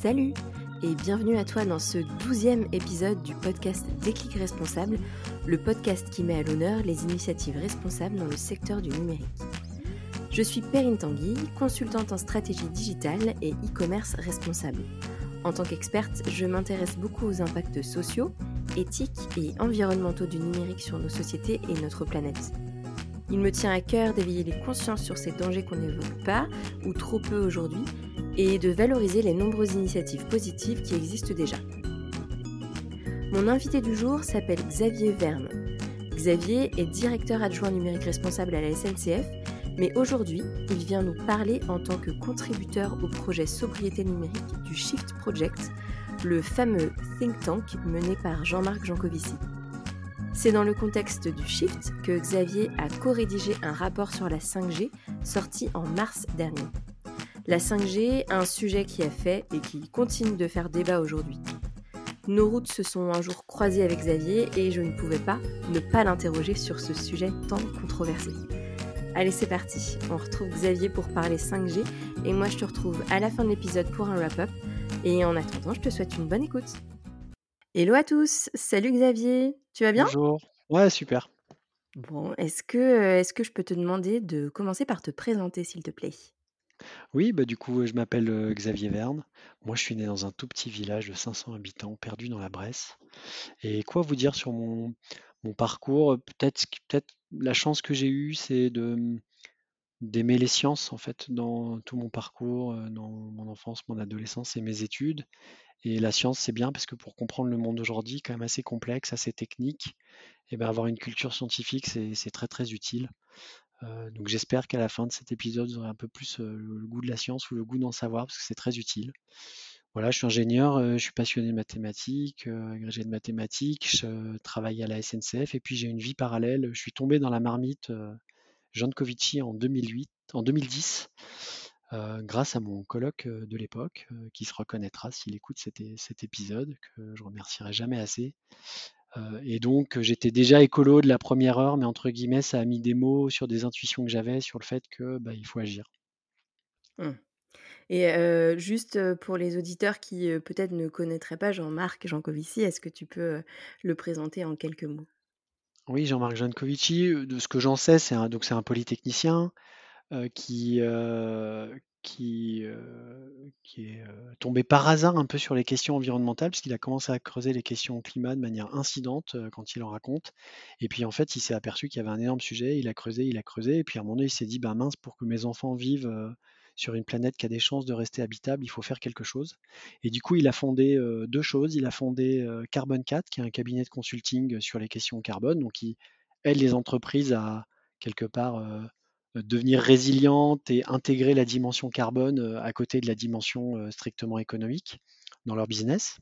Salut et bienvenue à toi dans ce douzième épisode du podcast Déclic Responsable, le podcast qui met à l'honneur les initiatives responsables dans le secteur du numérique. Je suis Perrine Tanguy, consultante en stratégie digitale et e-commerce responsable. En tant qu'experte, je m'intéresse beaucoup aux impacts sociaux, éthiques et environnementaux du numérique sur nos sociétés et notre planète. Il me tient à cœur d'éveiller les consciences sur ces dangers qu'on n'évoque pas ou trop peu aujourd'hui et de valoriser les nombreuses initiatives positives qui existent déjà. Mon invité du jour s'appelle Xavier Verne. Xavier est directeur adjoint numérique responsable à la SNCF, mais aujourd'hui, il vient nous parler en tant que contributeur au projet sobriété numérique du Shift Project, le fameux think tank mené par Jean-Marc Jancovici. C'est dans le contexte du Shift que Xavier a co-rédigé un rapport sur la 5G sorti en mars dernier. La 5G, un sujet qui a fait et qui continue de faire débat aujourd'hui. Nos routes se sont un jour croisées avec Xavier et je ne pouvais pas ne pas l'interroger sur ce sujet tant controversé. Allez, c'est parti. On retrouve Xavier pour parler 5G et moi je te retrouve à la fin de l'épisode pour un wrap-up. Et en attendant, je te souhaite une bonne écoute. Hello à tous, salut Xavier, tu vas bien? Bonjour. Ouais, super. Bon, est-ce que, est que je peux te demander de commencer par te présenter, s'il te plaît? Oui, bah du coup, je m'appelle Xavier Verne. Moi, je suis né dans un tout petit village de 500 habitants, perdu dans la Bresse. Et quoi vous dire sur mon, parcours? Peut-être, peut-être la chance que j'ai eue, c'est de d'aimer les sciences en fait dans tout mon parcours, dans mon enfance, mon adolescence et mes études. Et la science, c'est bien parce que pour comprendre le monde d'aujourd'hui, quand même assez complexe, assez technique, et ben avoir une culture scientifique, c'est très très utile. Euh, donc j'espère qu'à la fin de cet épisode, vous aurez un peu plus euh, le goût de la science ou le goût d'en savoir parce que c'est très utile. Voilà, je suis ingénieur, euh, je suis passionné de mathématiques, agrégé de mathématiques, je travaille à la SNCF et puis j'ai une vie parallèle. Je suis tombé dans la marmite Jean Covici en 2008, en 2010. Euh, grâce à mon colloque de l'époque, qui se reconnaîtra s'il écoute cet, cet, épisode, que je remercierai jamais assez. Et donc, j'étais déjà écolo de la première heure, mais entre guillemets, ça a mis des mots sur des intuitions que j'avais sur le fait que bah, il faut agir. Mmh. Et juste pour les auditeurs qui peut-être ne connaîtraient pas Jean-Marc Jancovici, est-ce que tu peux le présenter en quelques mots? Oui, Jean-Marc Jancovici, de ce que j'en sais, c'est un, donc c'est un polytechnicien, euh, qui, euh, euh, qui est tombé par hasard un peu sur les questions environnementales, puisqu'il a commencé à creuser les questions climat de manière incidente quand il en raconte. Et puis en fait, il s'est aperçu qu'il y avait un énorme sujet, il a creusé, il a creusé, et puis à un moment donné, il s'est dit, bah mince, pour que mes enfants vivent sur une planète qui a des chances de rester habitable, il faut faire quelque chose. Et du coup, il a fondé deux choses. Il a fondé Carbon 4, qui est un cabinet de consulting sur les questions carbone, donc qui aide les entreprises à quelque part devenir résiliente et intégrer la dimension carbone euh, à côté de la dimension euh, strictement économique dans leur business,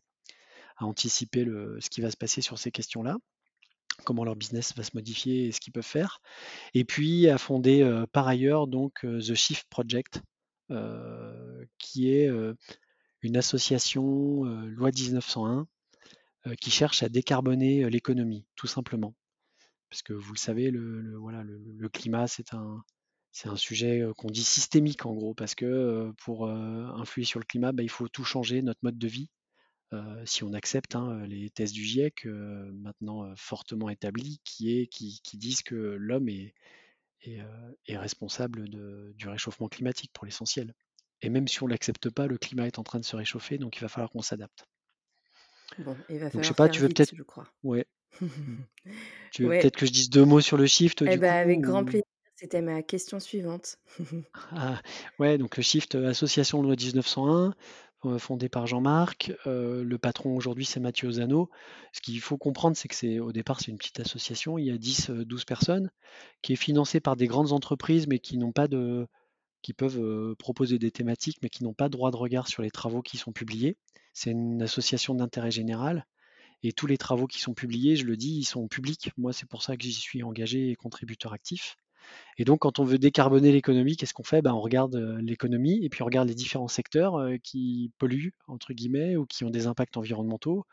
à anticiper ce qui va se passer sur ces questions-là, comment leur business va se modifier et ce qu'ils peuvent faire. Et puis à fonder par ailleurs donc The Shift Project, qui est une association loi 1901 qui cherche à décarboner l'économie, tout simplement. Parce que vous le savez, le, voilà, le climat, c'est un, c'est un sujet qu'on dit systémique en gros, parce que pour influer sur le climat, bah, il faut tout changer, notre mode de vie. si on accepte hein, les thèses du GIEC, maintenant fortement établies, qui, est, qui, disent que l'homme est, est, responsable de, du réchauffement climatique pour l'essentiel. Et même si on ne l'accepte pas, le climat est en train de se réchauffer, donc il va falloir qu'on s'adapte. Bon, il va falloir je sais pas, tu veux peut-être, je crois. Ouais. tu veux peut-être que je dise deux mots sur le shift. Eh ben, avec grand plaisir. C'était ma question suivante. Ah, ouais, donc le Shift Association Loi 1901, euh, fondé par Jean-Marc. Le patron aujourd'hui, c'est Mathieu Zano. Ce qu'il faut comprendre, c'est que c'est au départ, c'est une petite association. Il y a 10-12 personnes qui est financée par des grandes entreprises, mais qui n'ont pas de qui peuvent proposer des thématiques, mais qui n'ont pas droit de regard sur les travaux qui sont publiés. C'est une association d'intérêt général. Et tous les travaux qui sont publiés, je le dis, ils sont publics. Moi, c'est pour ça que j'y suis engagé et contributeur actif. Et donc, quand on veut décarboner l'économie, qu'est-ce qu'on fait? Ben, On regarde l'économie et puis on regarde les différents secteurs qui polluent, entre guillemets, ou qui ont des impacts environnementaux,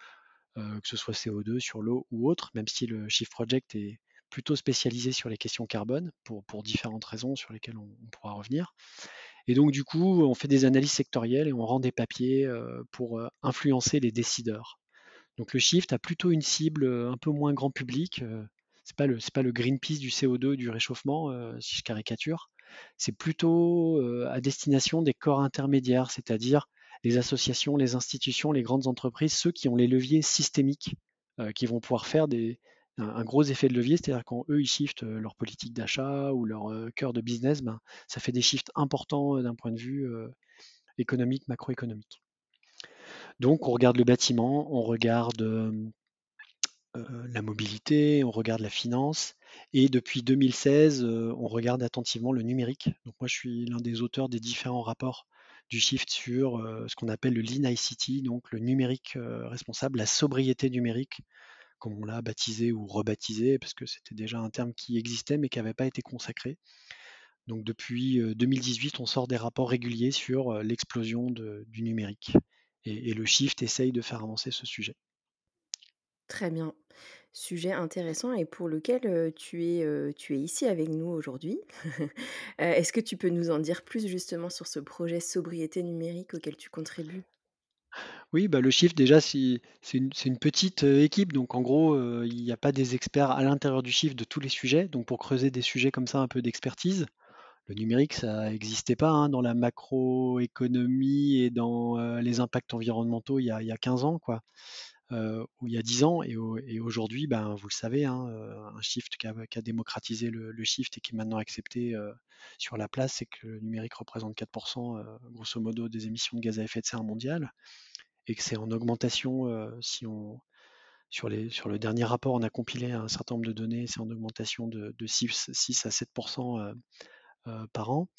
que ce soit CO2 sur l'eau ou autre, même si le Shift Project est plutôt spécialisé sur les questions carbone, pour différentes raisons sur lesquelles on, pourra revenir. Et donc, du coup, on fait des analyses sectorielles et on rend des papiers pour influencer les décideurs. Donc, le shift a plutôt une cible un peu moins grand public. C'est pas le pas le Greenpeace du CO2 du réchauffement, si je caricature. C'est plutôt à destination des corps intermédiaires, c'est-à-dire les associations, les institutions, les grandes entreprises, ceux qui ont les leviers systémiques, qui vont pouvoir faire un, gros effet de levier, c'est-à-dire quand eux ils shiftent leur politique d'achat ou leur cœur de business, ben, ça fait des shifts importants d'un point de vue économique, macroéconomique. Donc on regarde le bâtiment, on regarde la mobilité, on regarde la finance, et depuis 2016, on regarde attentivement le numérique. Donc moi je suis l'un des auteurs des différents rapports du shift sur ce qu'on appelle le Lean ICT, donc le numérique responsable, la sobriété numérique comme on l'a baptisé ou rebaptisé, parce que c'était déjà un terme qui existait mais qui n'avait pas été consacré. Donc depuis 2018, on sort des rapports réguliers sur l'explosion du numérique. Et, le Shift essaye de faire avancer ce sujet. Très bien. Sujet intéressant et pour lequel tu, es, ici avec nous aujourd'hui. Est-ce que tu peux nous en dire plus justement sur ce projet sobriété numérique auquel tu contribues? Oui, bah, le Shift déjà c'est une petite, équipe donc en gros, il n'y a pas des experts à l'intérieur du Shift de tous les sujets. Donc pour creuser des sujets comme ça un peu d'expertise, le numérique ça n'existait pas, hein, dans la macroéconomie et dans, les impacts environnementaux il y a il y a 15 ans quoi, ou il y a 10 ans et aujourd'hui, ben, vous le savez, hein, un Shift qui a démocratisé le Shift et qui est maintenant accepté, sur la place, c'est que le numérique représente 4% grosso modo des émissions de gaz à effet de serre mondiales et que c'est en augmentation si on sur, les, sur le dernier rapport, on a compilé un certain nombre de données, c'est en augmentation de, 6, 6, à 7% par an.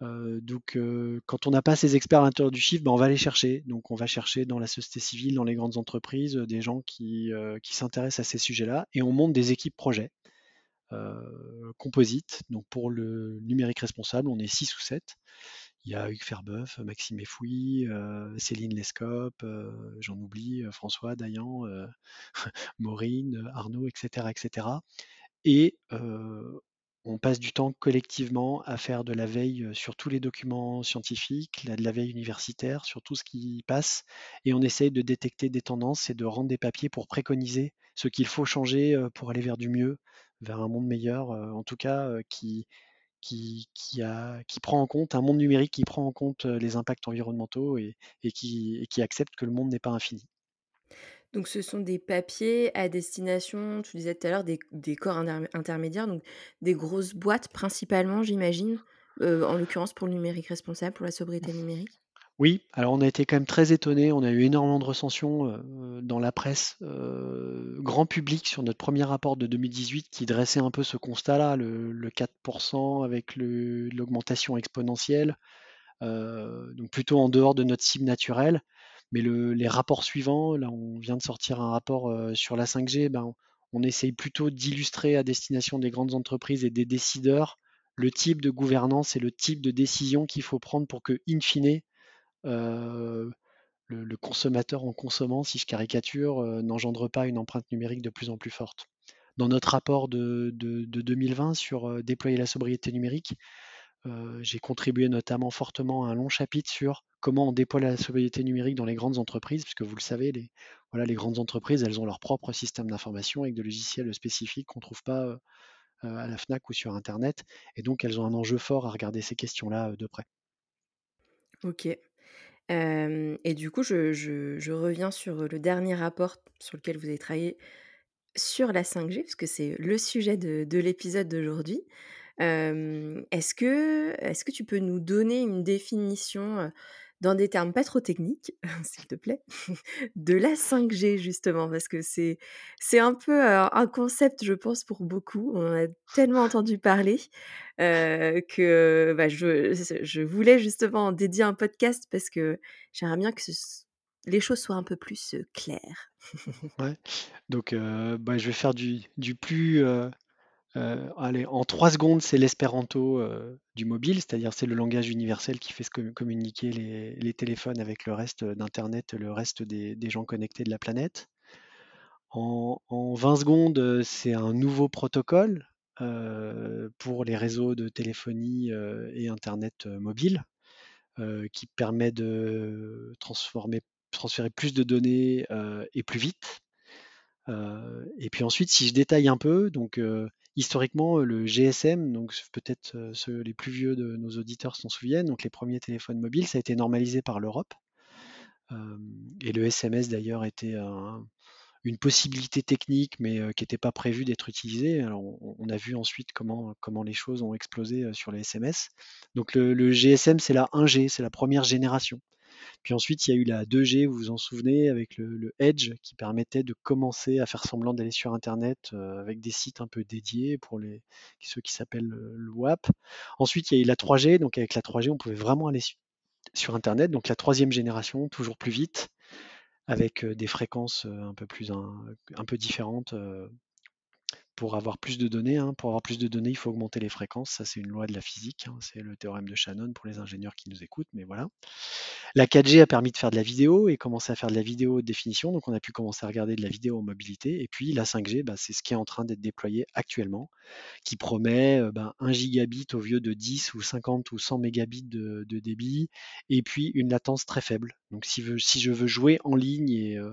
Donc, quand on n'a pas ces experts à l'intérieur du chiffre, ben, on va les chercher. Donc, on va chercher dans la société civile, dans les grandes entreprises, des gens qui, qui s'intéressent à ces sujets-là, et on monte des équipes projets composites. Donc, pour le numérique responsable, on est 6 ou 7. Il y a Hugues Ferbeuf, Maxime Efouy, Céline Lescope, j'en oublie, François Dayan, Maureen, Arnaud, etc. etc. Et on passe du temps collectivement à faire de la veille sur tous les documents scientifiques, de la veille universitaire, sur tout ce qui passe, et on essaye de détecter des tendances et de rendre des papiers pour préconiser ce qu'il faut changer pour aller vers du mieux, vers un monde meilleur, en tout cas qui, prend en compte un monde numérique qui prend en compte les impacts environnementaux et, qui, accepte que le monde n'est pas infini. Donc ce sont des papiers à destination, tu disais tout à l'heure, des, corps intermédiaires, donc des grosses boîtes principalement, j'imagine, en l'occurrence pour le numérique responsable, pour la sobriété numérique? Oui, alors on a été quand même très étonnés. On a eu énormément de recensions euh, dans la presse euh, grand public sur notre premier rapport de 2018 qui dressait un peu ce constat-là, le, 4% avec l'augmentation exponentielle, euh, donc plutôt en dehors de notre cible naturelle. Mais les rapports suivants, là on vient de sortir un rapport sur la 5G, ben, on essaye plutôt d'illustrer à destination des grandes entreprises et des décideurs le type de gouvernance et le type de décision qu'il faut prendre pour que, in fine, euh, le, consommateur en consommant, si je caricature, euh, n'engendre pas une empreinte numérique de plus en plus forte. Dans notre rapport de, 2020 sur euh, déployer la sobriété numérique, j'ai contribué notamment fortement à un long chapitre sur comment on déploie la sobriété numérique dans les grandes entreprises, puisque vous le savez, les, voilà, les grandes entreprises, elles ont leur propre système d'information avec des logiciels spécifiques qu'on ne trouve pas à la FNAC ou sur Internet, et donc elles ont un enjeu fort à regarder ces questions-là de près. Ok et du coup, je reviens sur, le dernier rapport sur lequel vous avez travaillé sur la 5G, parce que c'est le sujet de l'épisode d'aujourd'hui. Est-ce que est-ce que tu peux nous donner une définition, dans des termes pas trop techniques, s'il te plaît, de la 5G justement, parce que c'est c'est un peu un concept, je pense, pour beaucoup. On a tellement entendu parler que bah, je, je, voulais justement dédier un podcast parce que j'aimerais bien que les choses soient un peu plus claires. ouais. Donc, bah, je vais faire du, du plus euh, allez, en trois secondes, c'est l'espéranto euh, du mobile, c'est-à-dire c'est le langage universel qui fait communiquer les, téléphones avec le reste d'Internet, le reste des, gens connectés de la planète. En, 20 secondes, c'est un nouveau protocole euh, pour les réseaux de téléphonie et Internet mobile. qui permet de transformer, transférer plus de données et plus vite. et puis ensuite, si je détaille un peu, donc historiquement, le GSM, donc peut-être ceux les plus vieux de nos auditeurs s'en souviennent, donc les premiers téléphones mobiles, ça a été normalisé par l'Europe. et le SMS d'ailleurs était une possibilité technique, mais qui n'était pas prévue d'être utilisée. On, a vu ensuite comment, comment les choses ont explosé sur les SMS. Donc le GSM, c'est la 1G, c'est la première génération. Puis ensuite, il y a eu la 2G, vous vous en souvenez, avec le, Edge qui permettait de commencer à faire semblant d'aller sur Internet euh, avec des sites un peu dédiés pour les, ceux qui s'appellent le, WAP. Ensuite, il y a eu la 3G, donc avec la 3G, on pouvait vraiment aller sur Internet. Donc la troisième génération, toujours plus vite, avec euh, des fréquences euh, un peu plus un peu différentes pour avoir plus de données, hein, pour avoir plus de données, il faut augmenter les fréquences. Ça, c'est une loi de la physique. Hein, c'est le théorème de Shannon pour les ingénieurs qui nous écoutent, mais voilà. La 4G a permis de faire de la vidéo et commencer à faire de la vidéo haute définition. Donc, on a pu commencer à regarder de la vidéo en mobilité. Et puis, la 5G, bah, c'est ce qui est en train d'être déployé actuellement, qui promet euh, ben, 1 gigabit au lieu de 10 ou 50 ou 100 mégabits de, débit, et puis une latence très faible. Donc, si, je veux jouer en ligne et euh,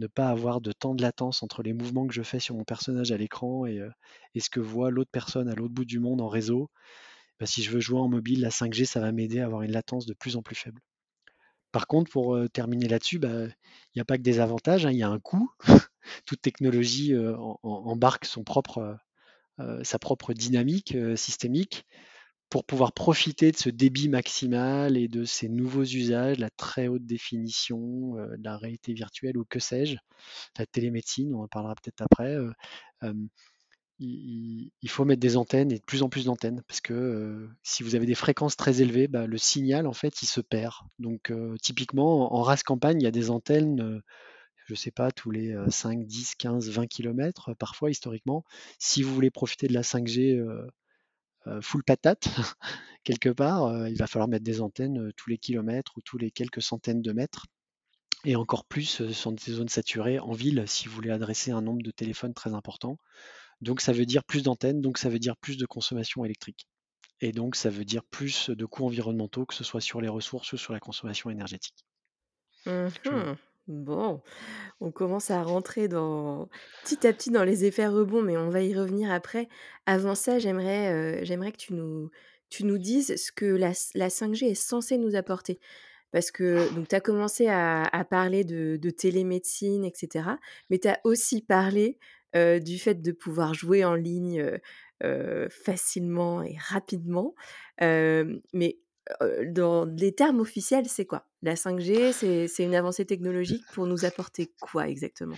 ne pas avoir de temps de latence entre les mouvements que je fais sur mon personnage à l'écran et, euh, ce que voit l'autre personne à l'autre bout du monde en réseau. Bah, si je veux jouer en mobile, la 5G, ça va m'aider à avoir une latence de plus en plus faible. Par contre, pour euh, terminer là-dessus, bah, il n'y a pas que des avantages, hein, il y a un coût. Toute technologie euh, embarque sa propre dynamique systémique pour pouvoir profiter de ce débit maximal et de ces nouveaux usages, la très haute définition, euh, la réalité virtuelle ou que sais-je, la télémédecine, on en parlera peut-être après, euh, il, faut mettre des antennes et de plus en plus d'antennes parce que euh, si vous avez des fréquences très élevées, bah, le signal en fait il se perd. Donc typiquement en race campagne, il y a des antennes je ne sais pas, tous les 5, 10, 15, 20 km, parfois historiquement. Si vous voulez profiter de la 5G euh, full patate quelque part, il va falloir mettre des antennes tous les kilomètres ou tous les quelques centaines de mètres. Et encore plus sur des zones saturées en ville si vous voulez adresser un nombre de téléphones très important. Donc ça veut dire plus d'antennes, donc ça veut dire plus de consommation électrique. Et donc ça veut dire plus de coûts environnementaux, que ce soit sur les ressources ou sur la consommation énergétique. Mmh bon, on commence à rentrer dans petit à petit dans les effets rebonds, mais on va y revenir après. Avant ça, j'aimerais, j'aimerais que tu nous tu nous dises ce que la la 5G est censée nous apporter. Parce que tu as commencé à parler de de télémédecine etc. mais tu as aussi parlé, du fait de pouvoir jouer en ligne, facilement et rapidement. mais dans les termes officiels, c'est quoi? La 5G, c'est une avancée technologique pour nous apporter quoi exactement?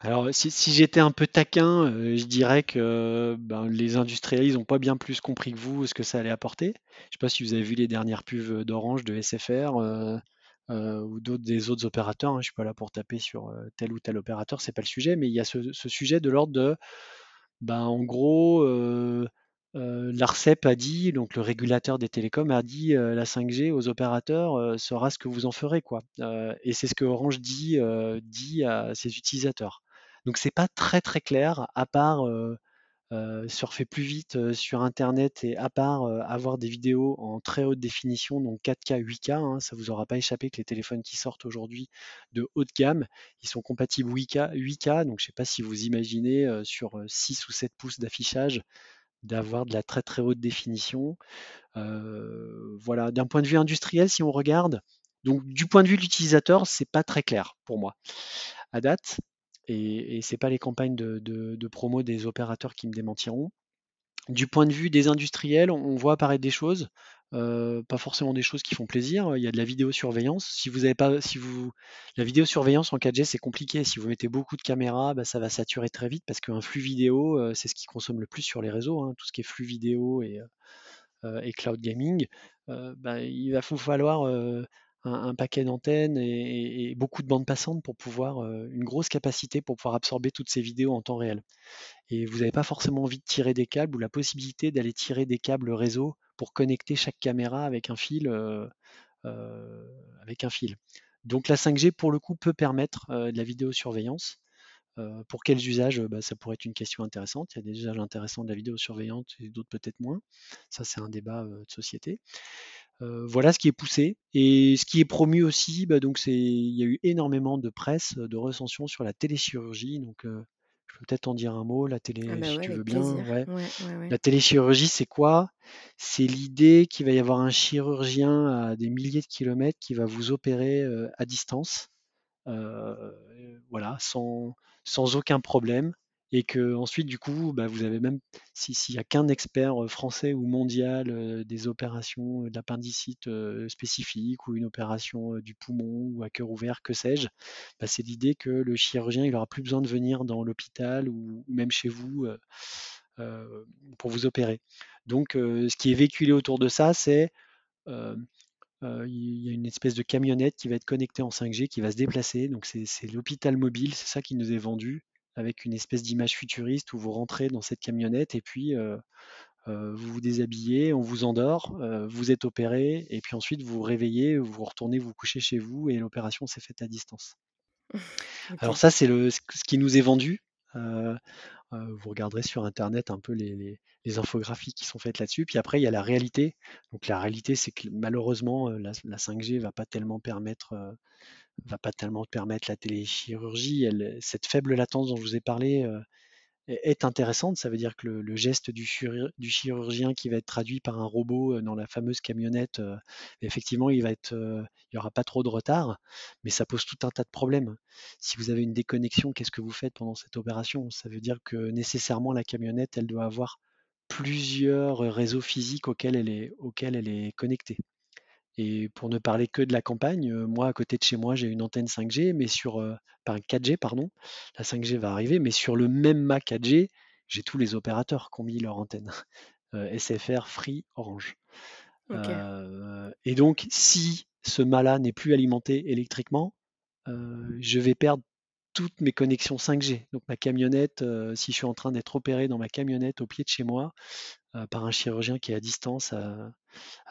Alors, si, j'étais un peu taquin, je dirais que ben, les industriels, ils n'ont pas bien plus compris que vous ce que ça allait apporter. Je ne sais pas si vous avez vu les dernières pubs d'Orange, de SFR ou d'autres des autres opérateurs. Hein. Je ne suis pas là pour taper sur tel ou tel opérateur, c'est pas le sujet, mais il y a ce, sujet de l'ordre de, ben, en gros, l'ARCEP a dit, donc le régulateur des télécoms a dit la 5G aux opérateurs sera ce que vous en ferez quoi. et c'est ce que Orange dit, dit à ses utilisateurs. Donc c'est pas très très clair, à part surfer plus vite sur Internet et à part avoir des vidéos en très haute définition, donc 4K, 8K, hein, ça vous aura pas échappé que les téléphones qui sortent aujourd'hui de haute gamme, ils sont compatibles 8K, 8K donc je sais pas si vous imaginez sur 6 ou 7 pouces d'affichage d'avoir de la très très haute définition. voilà, d'un point de vue industriel, si on regarde, donc du point de vue de l'utilisateur, c'est pas très clair pour moi à date, et, et c'est pas les campagnes de, promo des opérateurs qui me démentiront. Du point de vue des industriels, on voit apparaître des choses. Euh, pas forcément des choses qui font plaisir. Il y a de la vidéosurveillance. Si vous avez pas, si vous, la vidéosurveillance en 4G c'est compliqué. Si vous mettez beaucoup de caméras, bah, ça va saturer très vite parce qu'un flux vidéo, euh, c'est ce qui consomme le plus sur les réseaux. Hein. tout ce qui est flux vidéo et, euh, et cloud gaming, bah, il va vous falloir un, paquet d'antennes et, beaucoup de bandes passantes pour pouvoir une grosse capacité pour pouvoir absorber toutes ces vidéos en temps réel. Et vous n'avez pas forcément envie de tirer des câbles ou la possibilité d'aller tirer des câbles réseau connecter chaque caméra avec un fil. Euh, euh, avec un fil. Donc la 5G pour le coup peut permettre euh, de la vidéosurveillance. pour quels usages bah, Ça pourrait être une question intéressante. Il y a des usages intéressants de la vidéosurveillance et d'autres peut-être moins. Ça c'est un débat de société. voilà ce qui est poussé et ce qui est promu aussi, bah, donc c'est il y a eu énormément de presse, de recensions sur la téléchirurgie, donc je peux peut-être en dire un mot, la télé, Ah bah si tu veux bien. Ouais. Ouais. La téléchirurgie, c'est quoi? C'est l'idée qu'il va y avoir un chirurgien à des milliers de kilomètres qui va vous opérer à distance, voilà, sans, sans aucun problème et que ensuite du coup bah, vous avez même s'il n'y a qu'un expert français ou mondial des opérations d'appendicite spécifiques ou une opération du poumon ou à cœur ouvert, que sais-je, bah, c'est l'idée que le chirurgien il aura plus besoin de venir dans l'hôpital ou, même chez vous pour vous opérer. Donc ce qui est véhiculé autour de ça, c'est il y a une espèce de camionnette qui va être connectée en 5G, qui va se déplacer. Donc c'est l'hôpital mobile, c'est ça qui nous est vendu avec une espèce d'image futuriste où vous rentrez dans cette camionnette et puis vous vous déshabillez, on vous endort, vous êtes opéré et puis ensuite vous vous réveillez, vous retournez vous coucher chez vous et l'opération s'est faite à distance. Alors ça c'est ce qui nous est vendu. vous regarderez sur internet un peu les, infographies qui sont faites là-dessus. Puis après il y a la réalité. Donc la réalité c'est que malheureusement la, 5G va pas tellement permettre va pas tellement permettre la téléchirurgie. Cette faible latence dont je vous ai parlé euh, est intéressante. Ça veut dire que le, geste du, chirurgien qui va être traduit par un robot euh, dans la fameuse camionnette, euh, effectivement, il va n'y aura pas trop de retard, mais ça pose tout un tas de problèmes. Si vous avez une déconnexion, qu'est-ce que vous faites pendant cette opération? Ça veut dire que nécessairement la camionnette, elle doit avoir plusieurs réseaux physiques auxquels elle est connectée. Et pour ne parler que de la campagne, moi, à côté de chez moi, j'ai une antenne 5G, mais sur, par 4G, pardon. La 5G va arriver, mais sur le même mât 4G, j'ai tous les opérateurs qui ont mis leur antenne. SFR, Free, Orange. et donc, si ce mât-là n'est plus alimenté électriquement, je vais perdre toutes mes connexions 5G. Donc ma camionnette, si je suis en train d'être opéré dans ma camionnette au pied de chez moi, par un chirurgien qui est à distance à,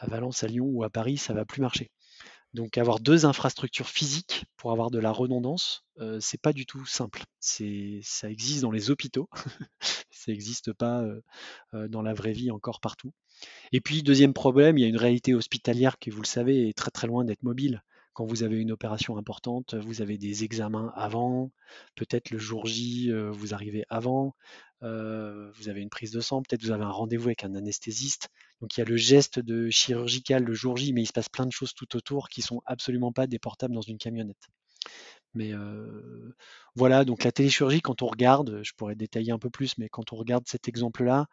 Valence, à Lyon ou à Paris, ça va plus marcher. Donc avoir deux infrastructures physiques pour avoir de la redondance, euh, c'est pas du tout simple. Ça existe dans les hôpitaux, ça n'existe pas dans la vraie vie encore partout. Et puis deuxième problème, il y a une réalité hospitalière qui, vous le savez, est très très loin d'être mobile. Quand vous avez une opération importante, vous avez des examens avant, peut-être le jour J, vous arrivez avant, vous avez une prise de sang, peut-être vous avez un rendez-vous avec un anesthésiste. Donc il y a le geste de chirurgical le jour J, mais il se passe plein de choses tout autour qui sont absolument pas déportables dans une camionnette. Mais voilà, donc la téléchirurgie, quand on regarde, je pourrais détailler un peu plus, mais quand on regarde cet exemple-là,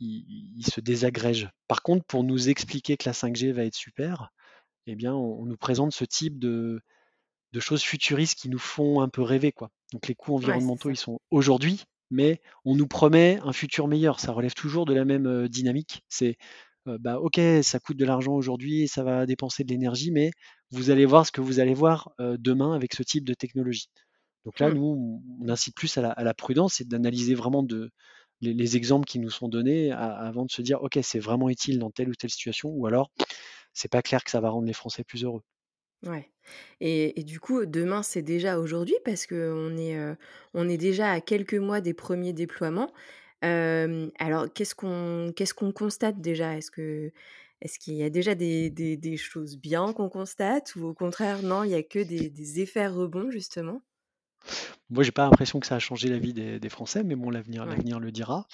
il, se désagrège. Par contre, pour nous expliquer que la 5G va être super, eh bien, on, nous présente ce type de, choses futuristes qui nous font un peu rêver. Quoi. Donc les coûts environnementaux, ils sont aujourd'hui, mais on nous promet un futur meilleur. Ça relève toujours de la même dynamique. C'est bah ok, ça coûte de l'argent aujourd'hui, ça va dépenser de l'énergie, mais vous allez voir ce que vous allez voir demain avec ce type de technologie. Donc là, mmh. nous, on incite plus à la, prudence et d'analyser vraiment de, les, exemples qui nous sont donnés avant de se dire, ok, c'est vraiment utile dans telle ou telle situation, ou alors c'est pas clair que ça va rendre les Français plus heureux. Ouais. Et, du coup, demain, c'est déjà aujourd'hui parce qu'on est, on est déjà à quelques mois des premiers déploiements. alors, qu'est-ce qu'on qu'est-ce qu'on constate déjà? Est-ce que est-ce qu'il y a déjà des, des, choses bien qu'on constate ou au contraire, non, il n'y a que des, des effets rebonds justement? Moi, j'ai pas l'impression que ça a changé la vie des, Français, mais bon, l'avenir, l'avenir le dira.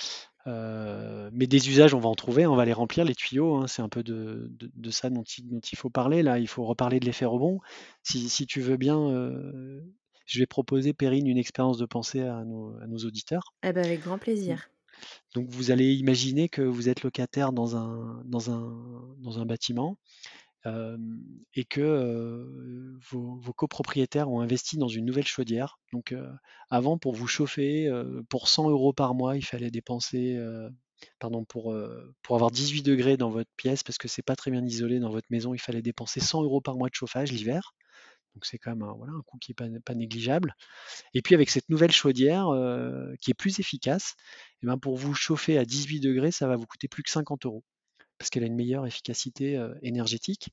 Euh, mais des usages, on va en trouver, on va les remplir, les tuyaux. Hein, c'est un peu de, ça dont il, faut parler. Là, il faut reparler de l'effet rebond. Si, tu veux bien, euh, je vais proposer, Perrine, une expérience de pensée à nos, auditeurs. Eh ben, avec grand plaisir. Donc, vous allez imaginer que vous êtes locataire dans un, dans un, dans un bâtiment et que vos, copropriétaires ont investi dans une nouvelle chaudière. Donc avant, pour vous chauffer, pour 100 euros par mois, il fallait dépenser, pardon, pour, pour avoir 18 degrés dans votre pièce, parce que c'est pas très bien isolé dans votre maison, il fallait dépenser 100 euros par mois de chauffage l'hiver. Donc c'est quand même un, voilà, un coût qui n'est pas, négligeable. Et puis avec cette nouvelle chaudière qui est plus efficace, et eh ben pour vous chauffer à 18 degrés, ça va vous coûter plus que 50 euros parce qu'elle a une meilleure efficacité énergétique.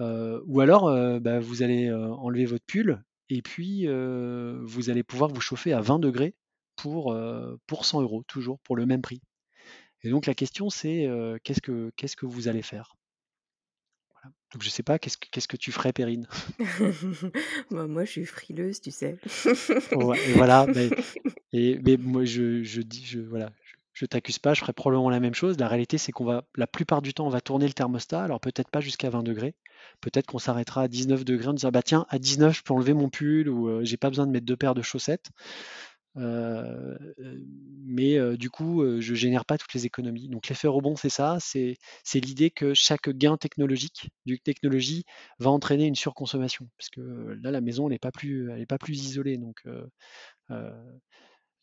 ou alors, bah, vous allez enlever votre pull et puis vous allez pouvoir vous chauffer à 20 degrés pour, pour 100 euros, toujours pour le même prix. Et donc la question c'est qu'est-ce que qu'est-ce que vous allez faire? Donc je sais pas, qu'est-ce que, qu'est-ce que tu ferais, Perrine? Bah, moi, je suis frileuse, tu sais. Ouais, et voilà, mais, et, mais moi je, je dis, je, voilà, je, je t'accuse pas, je ferais probablement la même chose. La réalité, c'est qu'on va, la plupart du temps, on va tourner le thermostat, alors peut-être pas jusqu'à 20 degrés, peut-être qu'on s'arrêtera à 19 degrés en disant, bah tiens, à 19, je peux enlever mon pull ou euh, j'ai pas besoin de mettre deux paires de chaussettes. Euh, mais euh, du coup, euh, je génère pas toutes les économies. Donc l'effet rebond, c'est ça, c'est l'idée que chaque gain technologique, du technologie, va entraîner une surconsommation, parce que là, la maison, elle n'est pas plus, pas plus isolée, donc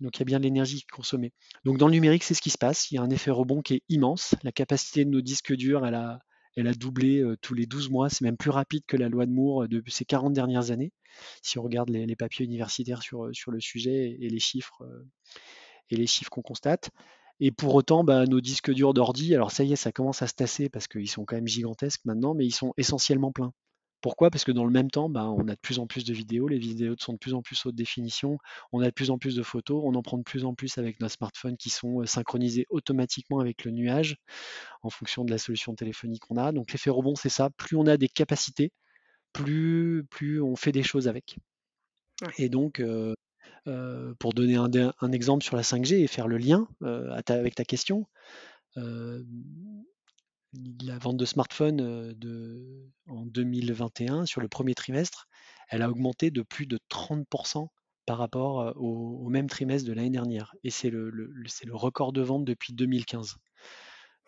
donc il y a bien de l'énergie consommée. Donc dans le numérique, c'est ce qui se passe. Il y a un effet rebond qui est immense. La capacité de nos disques durs, elle a, doublé euh, tous les 12 mois. C'est même plus rapide que la loi de Moore euh, de ces 40 dernières années. Si on regarde les, papiers universitaires sur, euh, sur le sujet et les chiffres, chiffres qu'on constate. Et pour autant, bah, nos disques durs d'ordi, alors ça y est, ça commence à se tasser parce qu'ils sont quand même gigantesques maintenant, mais ils sont essentiellement pleins. Pourquoi? Parce que dans le même temps, bah, on a de plus en plus de vidéos, les vidéos sont de plus en plus haute définition, on a de plus en plus de photos, on en prend de plus en plus avec nos smartphones qui sont euh, synchronisés automatiquement avec le nuage en fonction de la solution téléphonique qu'on a. Donc l'effet rebond, c'est ça. Plus on a des capacités, plus, plus on fait des choses avec. Et donc, euh, euh, pour donner un, un exemple sur la 5G et faire le lien euh, ta- avec ta question, la vente de smartphones euh, de, en 2021, sur le premier trimestre, elle a augmenté de plus de 30% par rapport euh, au, au même trimestre de l'année dernière. Et c'est le, record de vente depuis 2015.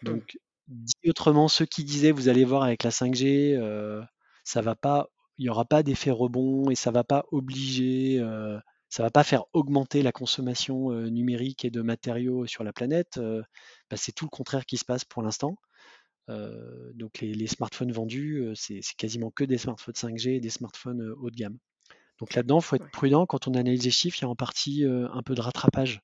Hmm. Donc, dit autrement, ceux qui disaient, vous allez voir avec la 5G, euh, ça va pas, il n'y aura pas d'effet rebond et ça va pas obliger, euh, ça va pas faire augmenter la consommation euh, numérique et de matériaux sur la planète. bah, c'est tout le contraire qui se passe pour l'instant. Euh, donc les, les smartphones vendus, euh, c'est quasiment que des smartphones 5G et des smartphones euh, haut de gamme. Donc là-dedans, il faut être prudent quand on analyse les chiffres. Il y a en partie un peu de rattrapage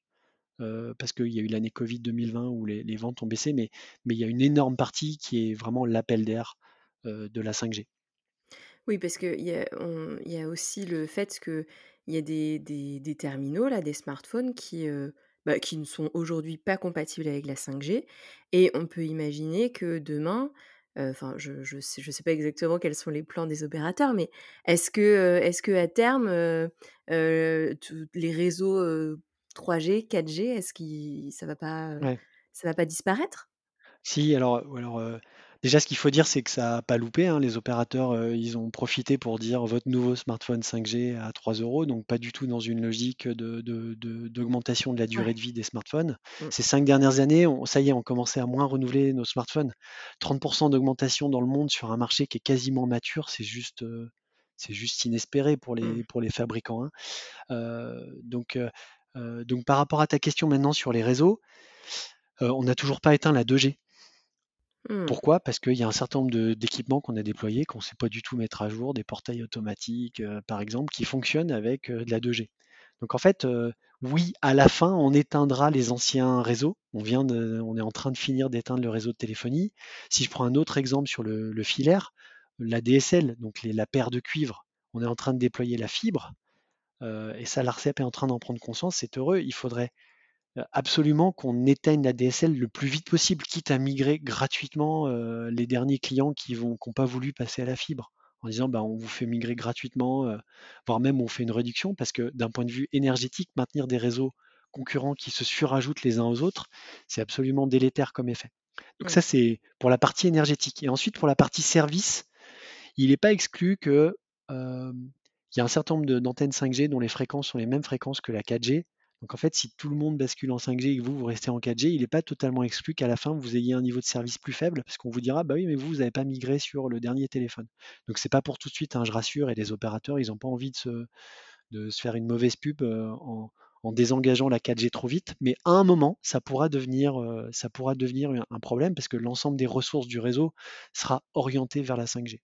euh, parce qu'il y a eu l'année Covid 2020 où les, les ventes ont baissé, mais, mais il y a une énorme partie qui est vraiment l'appel d'air euh, de la 5G. Oui, parce qu'il y a, on- y a aussi le fait qu'il y a des, des, des terminaux, là, des smartphones qui, euh, bah, qui ne sont aujourd'hui pas compatibles avec la 5G. Et on peut imaginer que demain, euh, enfin, je je sais, je sais pas exactement quels sont les plans des opérateurs, mais est-ce que, euh, est-ce que à terme, euh, euh, les réseaux euh, 3G, 4G, est-ce que ça va pas, Ouais. ça va pas disparaître? Si, alors, alors déjà, ce qu'il faut dire, c'est que ça n'a pas loupé. hein. Les opérateurs, euh, ils ont profité pour dire votre nouveau smartphone 5G à 3 euros, donc pas du tout dans une logique de, de- de- d'augmentation de la durée de vie des smartphones. Mm. Ces cinq dernières années, on- ça y est, on commençait à moins renouveler nos smartphones. 30% d'augmentation dans le monde sur un marché qui est quasiment mature, c'est juste, euh, c'est juste inespéré pour Mm. les, pour les fabricants. hein. Euh, donc, donc, par rapport à ta question maintenant sur les réseaux, on n'a toujours pas éteint la 2G. Mm. Pourquoi? Parce qu'il y a un certain nombre d'équipements qu'on a déployés, qu'on ne sait pas du tout mettre à jour, des portails automatiques, euh, par exemple, qui fonctionnent avec euh, de la 2G. Donc en fait, euh, oui, à la fin, on éteindra les anciens réseaux. On vient on est en train de finir d'éteindre le réseau de téléphonie. Si je prends un autre exemple sur le, filaire, la DSL, donc la paire de cuivre, on est en train de déployer la fibre, et ça, l'ARCEP est en train d'en prendre conscience, c'est heureux. Il faudrait absolument qu'on éteigne la DSL le plus vite possible, quitte à migrer gratuitement euh, les derniers clients qui n'ont pas voulu passer à la fibre, en disant bah, on vous fait migrer gratuitement, euh, voire même on fait une réduction, parce que d'un point de vue énergétique, maintenir des réseaux concurrents qui se surajoutent les uns aux autres, c'est absolument délétère comme effet. Donc Ouais. ça, c'est pour la partie énergétique. Et ensuite, pour la partie service, il n'est pas exclu que euh, il y a un certain nombre d'antennes 5G dont les fréquences sont les mêmes fréquences que la 4G. Donc en fait, si tout le monde bascule en 5G et que vous, restez en 4G, il n'est pas totalement exclu qu'à la fin, vous ayez un niveau de service plus faible, parce qu'on vous dira, bah oui, mais vous, vous n'avez pas migré sur le dernier téléphone. Donc c'est pas pour tout de suite, hein, je rassure, et les opérateurs, ils n'ont pas envie de se, faire une mauvaise pub euh, en, en désengageant la 4G trop vite, mais à un moment, ça pourra devenir, euh, ça pourra devenir un- un problème, parce que l'ensemble des ressources du réseau sera orienté vers la 5G.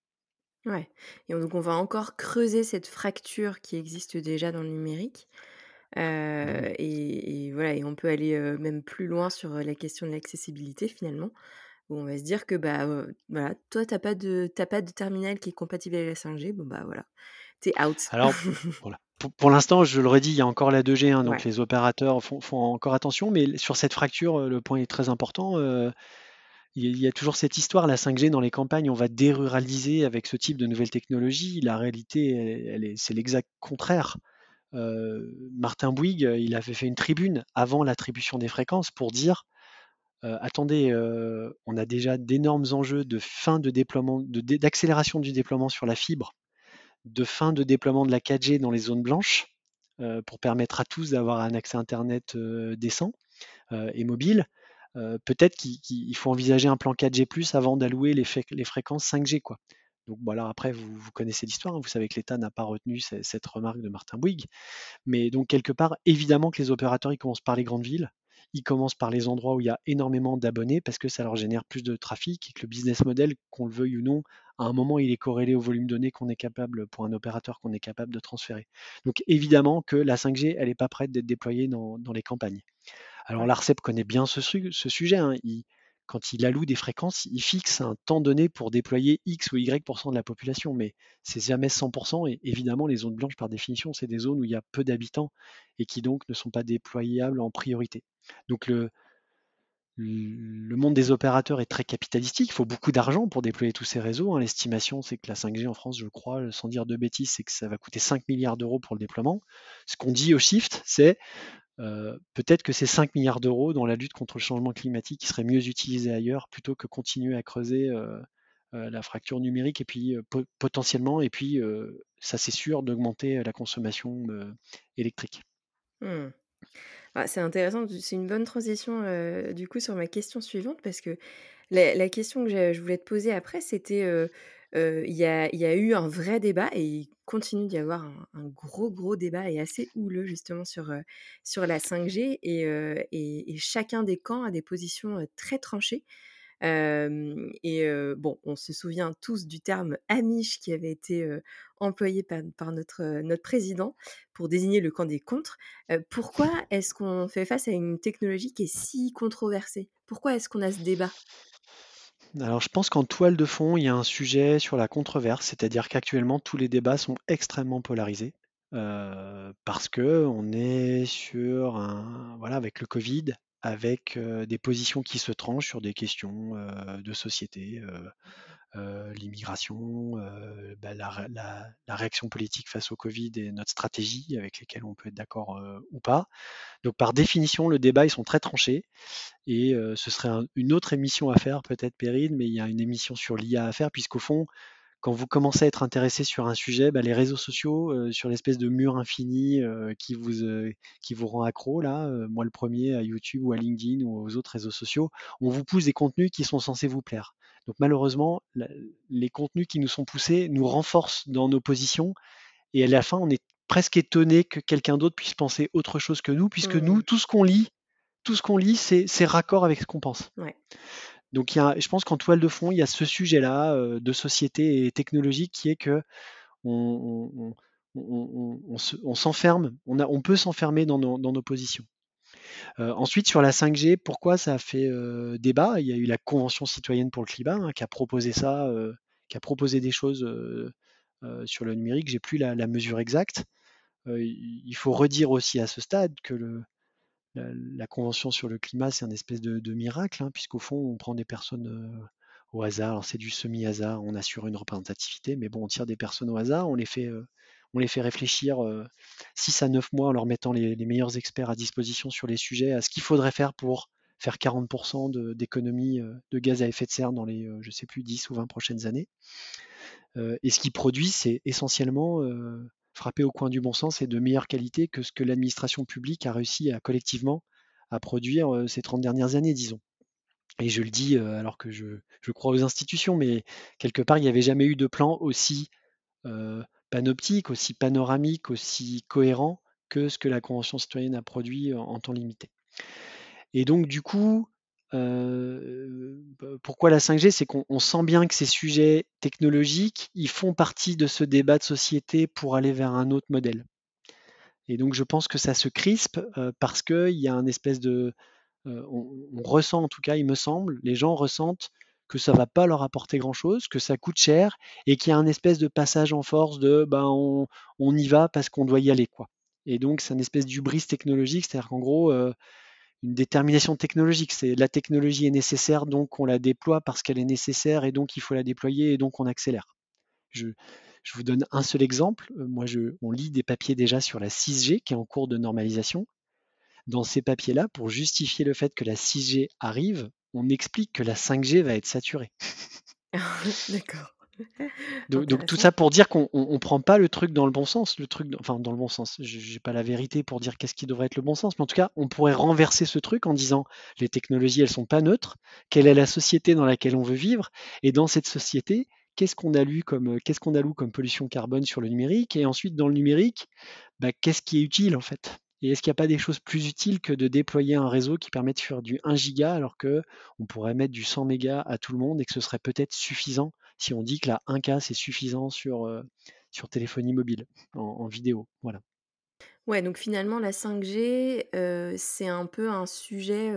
Ouais et donc on va encore creuser cette fracture qui existe déjà dans le numérique, Heu et et voilà et on peut aller, même plus loin sur, la question de l'accessibilité finalement, où on va se dire que, bah, voilà, toi tu as pas de tu as pas de terminal qui est compatible avec la 5G, bon, bah, voilà, tu es out. Alors, voilà. Pour, pour l'instant, je le redis, il y a encore la 2G, hein, donc Ouais. les opérateurs font, font encore attention, mais sur cette fracture, le point est très important. il y a toujours cette histoire, la 5G dans les campagnes, on va déruraliser avec ce type de nouvelles technologies. La réalité, c'est l'exact contraire. Euh, Martin Bouygues, il avait fait une tribune avant l'attribution des fréquences pour dire euh, attendez, euh, on a déjà d'énormes enjeux de fin de déploiement, d'accélération du déploiement sur la fibre, de fin de déploiement de la 4G dans les zones blanches, pour permettre à tous d'avoir un accès Internet décent et mobile. Peut-être qu'il faut envisager un plan 4G avant d'allouer les, les, fréquences 5G. Quoi. Donc voilà, après, vous, connaissez l'histoire, hein. vous savez que l'État n'a pas retenu cette, remarque de Martin Bouygues. Mais donc, quelque part, évidemment que les opérateurs, ils commencent par les grandes villes, ils commencent par les endroits où il y a énormément d'abonnés parce que ça leur génère plus de trafic et que le business model, qu'on le veuille ou non, à un moment, il est corrélé au volume donné qu'on est capable, pour un opérateur, qu'on est capable de transférer. Donc évidemment que la 5G, elle n'est pas prête d'être déployée dans, les campagnes. Alors l'ARCEP connaît bien ce, sujet. Hein quand il alloue des fréquences, il fixe un temps donné pour déployer X ou Y% de la population, mais c'est jamais 100%. Et évidemment, les zones blanches, par définition, c'est des zones où il y a peu d'habitants et qui donc ne sont pas déployables en priorité. Donc le, le monde des opérateurs est très capitalistique. Il faut beaucoup d'argent pour déployer tous ces réseaux. Hein. L'estimation, c'est que la 5G en France, je crois, sans dire de bêtises, c'est que ça va coûter 5 milliards d'euros pour le déploiement. Ce qu'on dit au Shift, c'est euh, peut-être que ces 5 milliards d'euros dans la lutte contre le changement climatique seraient mieux utilisés ailleurs plutôt que continuer à creuser euh, euh, la fracture numérique et puis potentiellement, et puis ça c'est sûr, d'augmenter la consommation électrique. Mmh. Ah, c'est intéressant, c'est une bonne transition du coup sur ma question suivante parce que la, question que je voulais te poser après, c'était il y, a, eu un vrai débat et il continue d'y avoir un, gros, gros débat et assez houleux justement sur, sur la 5G et, chacun des camps a des positions très tranchées. et bon, on se souvient tous du terme Amish qui avait été employé par, notre, notre président pour désigner le camp des contres. pourquoi est-ce qu'on fait face à une technologie qui est si controversée? Pourquoi est-ce qu'on a ce débat? Alors je pense qu'en toile de fond, il y a un sujet sur la controverse, c'est-à-dire qu'actuellement tous les débats sont extrêmement polarisés. Euh, parce que on est sur un voilà avec le Covid, avec euh, des positions qui se tranchent sur des questions euh, de société, l'immigration, bah, la, réaction politique face au Covid et notre stratégie avec lesquelles on peut être d'accord ou pas. Donc par définition, le débat ils sont très tranchés. Et ce serait une autre émission à faire, peut-être Périne, mais il y a une émission sur l'IA à faire, puisqu'au fond, quand vous commencez à être intéressé sur un sujet, bah, les réseaux sociaux, sur l'espèce de mur infini qui, vous, qui vous rend accro, là, moi le premier à YouTube ou à LinkedIn ou aux autres réseaux sociaux, on vous pousse des contenus qui sont censés vous plaire. Donc malheureusement, les contenus qui nous sont poussés nous renforcent dans nos positions et à la fin, on est presque étonné que quelqu'un d'autre puisse penser autre chose que nous, puisque nous, mmh. tout ce qu'on lit, tout ce qu'on lit, c'est raccord avec ce qu'on pense. Donc il y a, je pense qu'en toile de fond, il y a ce sujet-là euh, de société et technologique qui est que on, s'enferme, on, on, peut s'enfermer dans nos, positions. Euh, ensuite, sur la 5G, pourquoi ça a fait euh, débat? Il y a eu la Convention citoyenne pour le climat hein, qui a proposé ça, qui a proposé des choses sur le numérique. J'ai plus la, mesure exacte. il faut redire aussi à ce stade que le, la, Convention sur le climat, c'est un espèce de, miracle, hein, puisqu'au fond, on prend des personnes euh, au hasard. C'est du semi-hasard, on assure une représentativité, mais bon, on tire des personnes au hasard, on les fait, euh, on les fait réfléchir 6 euh, à 9 mois en leur mettant les, meilleurs experts à disposition sur les sujets, à ce qu'il faudrait faire pour faire 40% d'économie de, gaz à effet de serre dans les, je sais plus, 10 ou 20 prochaines années. et ce qui produit, c'est essentiellement frappé au coin du bon sens et de meilleure qualité que ce que l'administration publique a réussi collectivement à produire euh, ces 30 dernières années, disons. Et je le dis euh, alors que je, crois aux institutions, mais quelque part, il n'y avait jamais eu de plan aussi euh, panoptique, aussi panoramique, aussi cohérent que ce que la Convention citoyenne a produit en temps limité. Et donc, du coup, pourquoi la 5G C'est qu'on sent bien que ces sujets technologiques, ils font partie de ce débat de société pour aller vers un autre modèle. Et donc je pense que ça se crispe parce qu'il y a un espèce de... On, ressent en tout cas, il me semble, les gens ressentent que ça va pas leur apporter grand-chose, que ça coûte cher et qu'il y a un espèce de passage en force de ben on, y va parce qu'on doit y aller quoi. Et donc c'est un espèce d'ubris technologique, c'est-à-dire qu'en gros une détermination technologique. C'est la technologie est nécessaire, donc on la déploie parce qu'elle est nécessaire et donc il faut la déployer et donc on accélère. Je, vous donne un seul exemple. Euh, moi, on lit des papiers déjà sur la 6G qui est en cours de normalisation. Dans ces papiers-là, pour justifier le fait que la 6G arrive, on explique que la 5G va être saturée. D'accord. Donc, tout ça pour dire qu'on ne prend pas le truc dans le bon sens, le truc, enfin dans le bon sens. Je n'ai pas la vérité pour dire qu'est-ce qui devrait être le bon sens, mais en tout cas, on pourrait renverser ce truc en disant les technologies, elles sont pas neutres. Quelle est la société dans laquelle on veut vivre Et dans cette société, qu'est-ce qu'on a lu comme qu'est-ce qu'on a lu comme pollution carbone sur le numérique Et ensuite, dans le numérique, bah, qu'est-ce qui est utile en fait? Et est-ce qu'il n'y a pas des choses plus utiles que de déployer un réseau qui permet de faire du 1 giga alors que on pourrait mettre du 100 mégas à tout le monde et que ce serait peut-être suffisant si on dit que la 1K c'est suffisant sur, euh, sur téléphonie mobile en, vidéo. Voilà. Ouais, donc finalement la 5G, euh, c'est un peu un sujet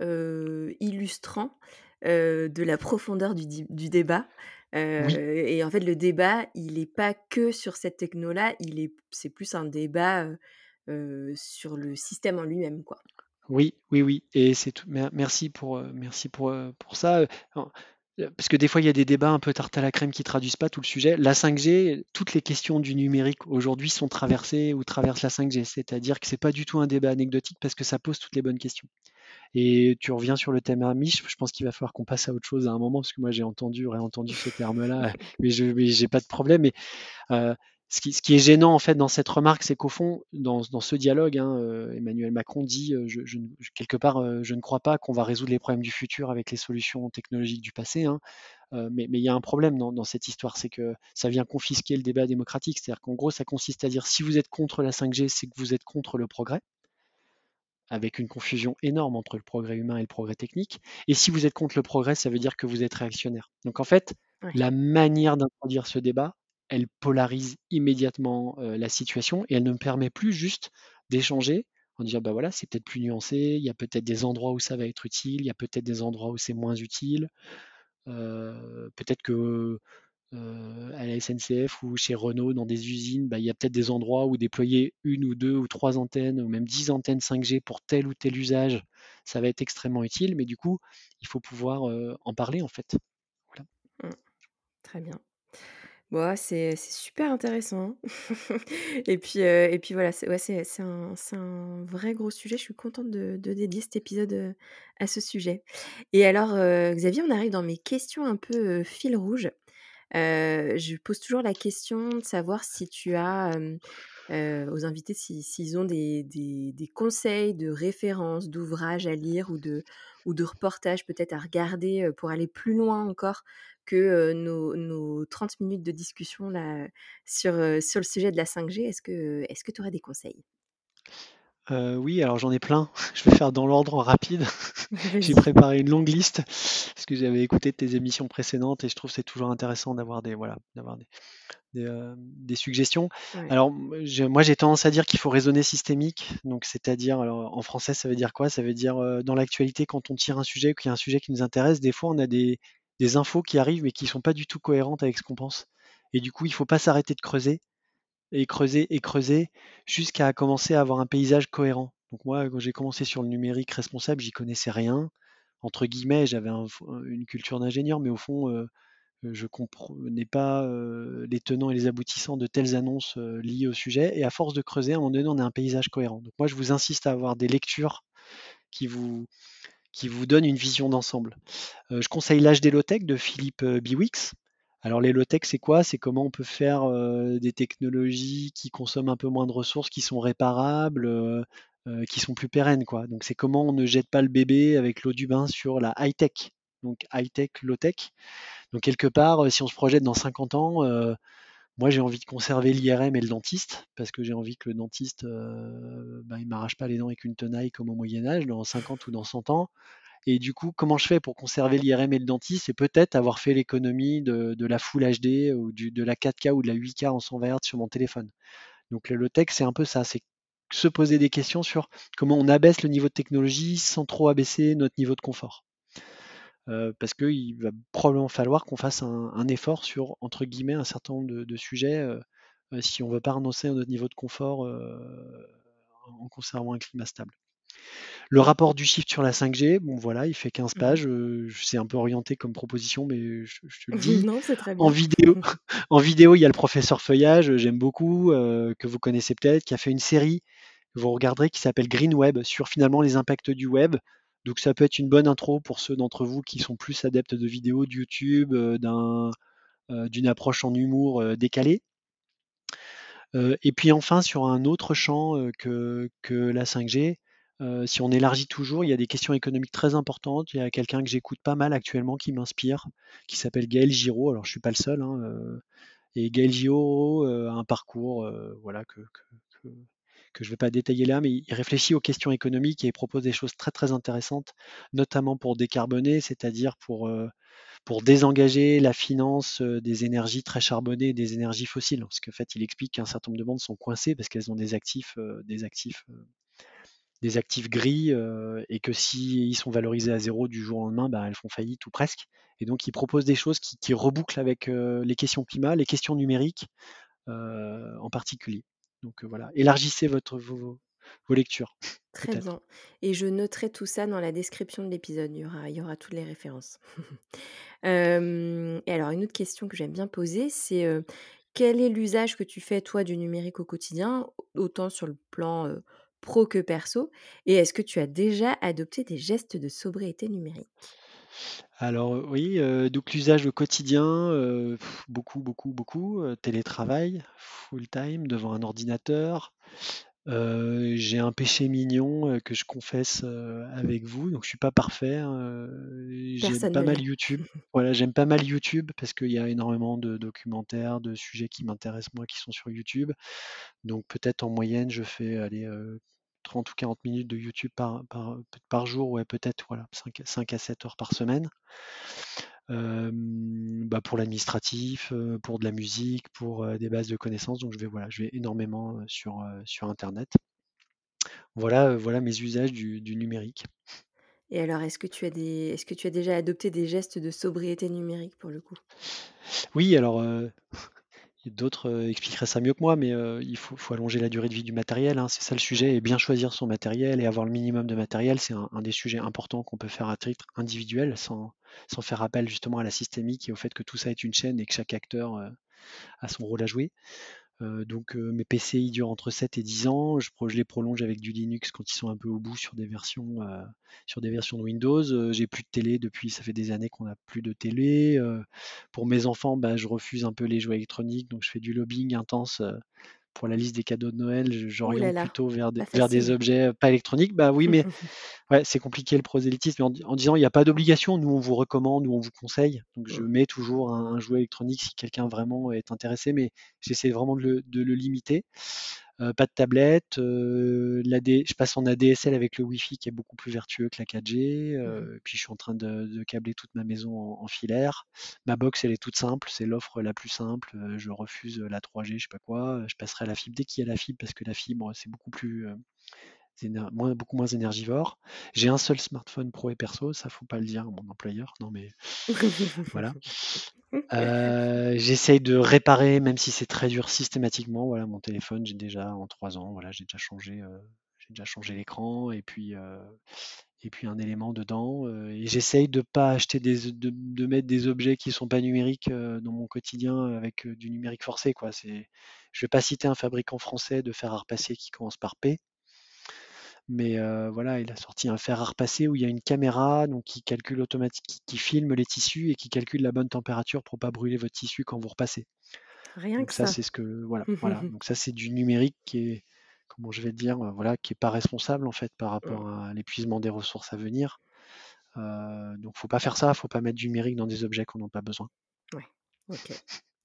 euh, illustrant de la profondeur du, débat. Et en fait, le débat, il n'est pas que sur cette techno-là, il est, c'est plus un débat sur le système en lui-même, quoi. Oui, oui, oui. Et c'est tout. Merci pour, merci pour, pour ça. Parce que des fois, il y a des débats un peu tarte à la crème qui traduisent pas tout le sujet. La 5G, toutes les questions du numérique aujourd'hui sont traversées ou traversent la 5G. C'est-à-dire que c'est pas du tout un débat anecdotique parce que ça pose toutes les bonnes questions. Et tu reviens sur le thème Amish, je pense qu'il va falloir qu'on passe à autre chose à un moment, parce que moi j'ai entendu, réentendu ce terme-là, mais je n'ai pas de problème. Mais ce qui, est gênant en fait dans cette remarque, c'est qu'au fond, dans, ce dialogue, hein, euh, Emmanuel Macron dit euh, je, quelque part, euh, je ne crois pas qu'on va résoudre les problèmes du futur avec les solutions technologiques du passé. Hein. mais, il y a un problème dans, cette histoire, c'est que ça vient confisquer le débat démocratique. C'est-à-dire qu'en gros, ça consiste à dire si vous êtes contre la 5G, c'est que vous êtes contre le progrès avec une confusion énorme entre le progrès humain et le progrès technique. Et si vous êtes contre le progrès, ça veut dire que vous êtes réactionnaire. Donc en fait, la manière d'introduire ce débat, elle polarise immédiatement la situation et elle ne me permet plus juste d'échanger en disant bah voilà, c'est peut-être plus nuancé, il y a peut-être des endroits où ça va être utile, il y a peut-être des endroits où c'est moins utile. peut-être que à la SNCF ou chez Renault dans des usines, bah, il y a peut-être des endroits où déployer une ou deux ou trois antennes ou même dix antennes 5G pour tel ou tel usage, ça va être extrêmement utile, mais du coup, il faut pouvoir en parler en fait. Mmh. Très bien. C'est super intéressant. Et puis, et puis voilà, c'est un vrai gros sujet. Je suis contente de de dédier cet épisode, à ce sujet. Et alors, Xavier, on arrive dans mes questions un peu, fil rouge. je pose toujours la question de savoir si tu as, aux invités s'ils ont des conseils de références, d'ouvrages à lire ou de ou reportages peut-être à regarder, pour aller plus loin encore que nos, 30 minutes de discussion là, sur, le sujet de la 5G. Est-ce que est-ce que tu aurais des conseils? Oui, alors j'en ai plein. Je vais faire dans l'ordre rapide. J'ai préparé une longue liste parce que j'avais écouté tes émissions précédentes et je trouve c'est toujours intéressant d'avoir des voilà d'avoir des, suggestions. Alors moi j'ai tendance à dire qu'il faut raisonner systémique. Donc c'est-à-dire alors en français ça veut dire quoi? Ça veut dire dans l'actualité quand on tire un sujet, qu'il y a un sujet qui nous intéresse, des fois on a des, des infos qui arrivent mais qui sont pas du tout cohérentes avec ce qu'on pense. Et du coup, il faut pas s'arrêter de creuser et creuser et creuser jusqu'à commencer à avoir un paysage cohérent. Donc moi, quand j'ai commencé sur le numérique responsable, j'y connaissais rien. Entre guillemets, j'avais une culture d'ingénieur, mais au fond, euh, je comprenais pas euh, les tenants et les aboutissants de telles annonces euh, liées au sujet. Et à force de creuser, à un moment donné, on a un paysage cohérent. Donc moi, je vous insiste à avoir des lectures qui vous, qui vous donne une vision d'ensemble. Euh, je conseille l'âge des low-tech de Philippe Biwix. Alors les low-tech, c'est quoi? C'est comment on peut faire euh, des technologies qui consomment un peu moins de ressources, qui sont réparables, qui sont plus pérennes. Quoi. Donc c'est comment on ne jette pas le bébé avec l'eau du bain sur la high-tech. Donc high-tech, low-tech. Donc quelque part, si on se projette dans 50 ans, moi, j'ai envie de conserver l'IRM et le dentiste, parce que j'ai envie que le dentiste, euh, bah, il m'arrache pas les dents avec une tenaille comme au Moyen Âge, dans 50 ou dans 100 ans. Et du coup, comment je fais pour conserver l'IRM et le dentiste? C'est peut-être avoir fait l'économie de, la Full HD ou de la 4K ou de la 8K en 120 Hz sur mon téléphone. Donc le low-tech, c'est un peu ça, c'est se poser des questions sur comment on abaisse le niveau de technologie sans trop abaisser notre niveau de confort. Euh, parce qu'il va probablement falloir qu'on fasse un, effort sur, entre guillemets, un certain nombre de, sujets euh, euh, si on ne veut pas renoncer à notre niveau de confort en conservant un climat stable. Le rapport du shift sur la 5G, bon voilà, il fait 15 Mmh pages. euh, c'est un peu orienté comme proposition, mais je, je te le dis. Non, c'est très En bien. vidéo, en vidéo, il y a le professeur Feuillage, j'aime beaucoup, euh, que vous connaissez peut-être, qui a fait une série que vous regarderez qui s'appelle Green Web sur finalement les impacts du web. Donc ça peut être une bonne intro pour ceux d'entre vous qui sont plus adeptes de vidéos, de YouTube, euh, d'un, euh, d'une approche en humour euh, décalée. Euh, et puis enfin, sur un autre champ euh, que, que la 5G, si on élargit toujours, il y a des questions économiques très importantes. Il y a quelqu'un que j'écoute pas mal actuellement qui m'inspire, qui s'appelle Gaël Giraud. Alors je suis pas le seul. hein, et Gaël Giraud a un parcours voilà, que, je ne vais pas détailler là, mais il réfléchit aux questions économiques et il propose des choses très très intéressantes, notamment pour décarboner, c'est-à-dire pour pour désengager la finance des énergies très charbonnées et des énergies fossiles. Parce qu'en fait, il explique qu'un certain nombre de banques sont coincées parce qu'elles ont des actifs, des actifs, des actifs gris euh, et que s'ils sont valorisés à zéro du jour au lendemain, bah, elles font faillite ou presque. Et donc, il propose des choses qui, qui rebouclent avec euh, les questions climat, les questions numériques euh, en particulier. Donc voilà, élargissez votre, vos, vos lectures, Très bien. Et je noterai tout ça dans la description de l'épisode. Il y aura, il y aura toutes les références. Et alors une autre question que j'aime bien poser, c'est, quel est l'usage que tu fais toi du numérique au quotidien, autant sur le plan, pro que perso? Et est-ce que tu as déjà adopté des gestes de sobriété numérique? Alors oui, euh, donc l'usage au quotidien, euh, pff, beaucoup, beaucoup, beaucoup. euh, télétravail, full time, devant un ordinateur. Euh, j'ai un péché mignon euh, que je confesse euh, avec vous, donc je suis pas parfait. hein, j'aime pas mal. YouTube. Voilà, j'aime pas mal YouTube parce qu'il y a énormément de documentaires, de sujets qui m'intéressent moi qui sont sur YouTube. Donc peut-être en moyenne, je fais aller 30 ou 40 minutes de YouTube par, par, par jour, ouais, peut-être voilà, 5, 5 à 7 heures par semaine. Euh, bah, pour l'administratif, pour de la musique, pour des bases de connaissances. Donc je vais voilà, je vais énormément sur, sur Internet. Voilà, voilà mes usages du, du numérique. Et alors est-ce que tu as des est-ce que tu as déjà adopté des gestes de sobriété numérique pour le coup? Oui, alors euh, d'autres euh, expliqueraient ça mieux que moi, mais euh, il faut, allonger la durée de vie du matériel. hein, c'est ça le sujet, et bien choisir son matériel et avoir le minimum de matériel, c'est un, des sujets importants qu'on peut faire à titre individuel, sans, sans faire appel justement à la systémique et au fait que tout ça est une chaîne et que chaque acteur euh, a son rôle à jouer. Donc mes PC ils durent entre 7 et 10 ans. Je, les prolonge avec du Linux quand ils sont un peu au bout sur des versions, sur des versions de Windows. J'ai plus de télé depuis, ça fait des années qu'on n'a plus de télé. Pour mes enfants, bah, je refuse un peu les jouets électroniques, donc je fais du lobbying intense pour la liste des cadeaux de Noël. J'oriente plutôt vers des, vers des objets pas électroniques. Bah oui, mais Ouais, c'est compliqué le prosélytisme, mais en, en disant il n'y a pas d'obligation, nous on vous recommande ou on vous conseille. Donc je mets toujours un, un jouet électronique si quelqu'un vraiment est intéressé, mais j'essaie vraiment de le, de le limiter. Euh, pas de tablette, euh, l'AD je passe en ADSL avec le Wi-Fi qui est beaucoup plus vertueux que la 4G. Mmh euh, puis je suis en train de, de câbler toute ma maison en, en filaire. Ma box elle est toute simple, c'est l'offre la plus simple. je refuse la 3G, je sais pas quoi. Je passerai à la fibre dès qu'il y a la fibre parce que la fibre c'est beaucoup plus moins, beaucoup moins énergivore. J'ai un seul smartphone pro et perso, ça faut pas le dire à mon employeur. Non mais voilà. Euh, j'essaye de réparer, même si c'est très dur systématiquement. Voilà, mon téléphone, j'ai déjà en trois ans, voilà, j'ai déjà changé, euh, j'ai déjà changé l'écran et puis euh, un élément dedans. et j'essaye de pas acheter de, mettre des objets qui sont pas numériques dans mon quotidien avec du numérique forcé, quoi. C'est, je vais pas citer un fabricant français de fer à repasser qui commence par P. Mais euh, voilà, il a sorti un fer à repasser où il y a une caméra donc, qui calcule automatique, qui, filme les tissus et qui calcule la bonne température pour pas brûler votre tissu quand vous repassez. Rien Donc que ça, ça. c'est ce que voilà, voilà. Donc ça, c'est du numérique qui est, comment je vais dire, voilà, qui est pas responsable en fait par Mmh. rapport à l'épuisement des ressources à venir. Euh, donc faut pas faire ça, faut pas mettre du numérique dans des objets qu'on n'a pas besoin. Ouais, OK.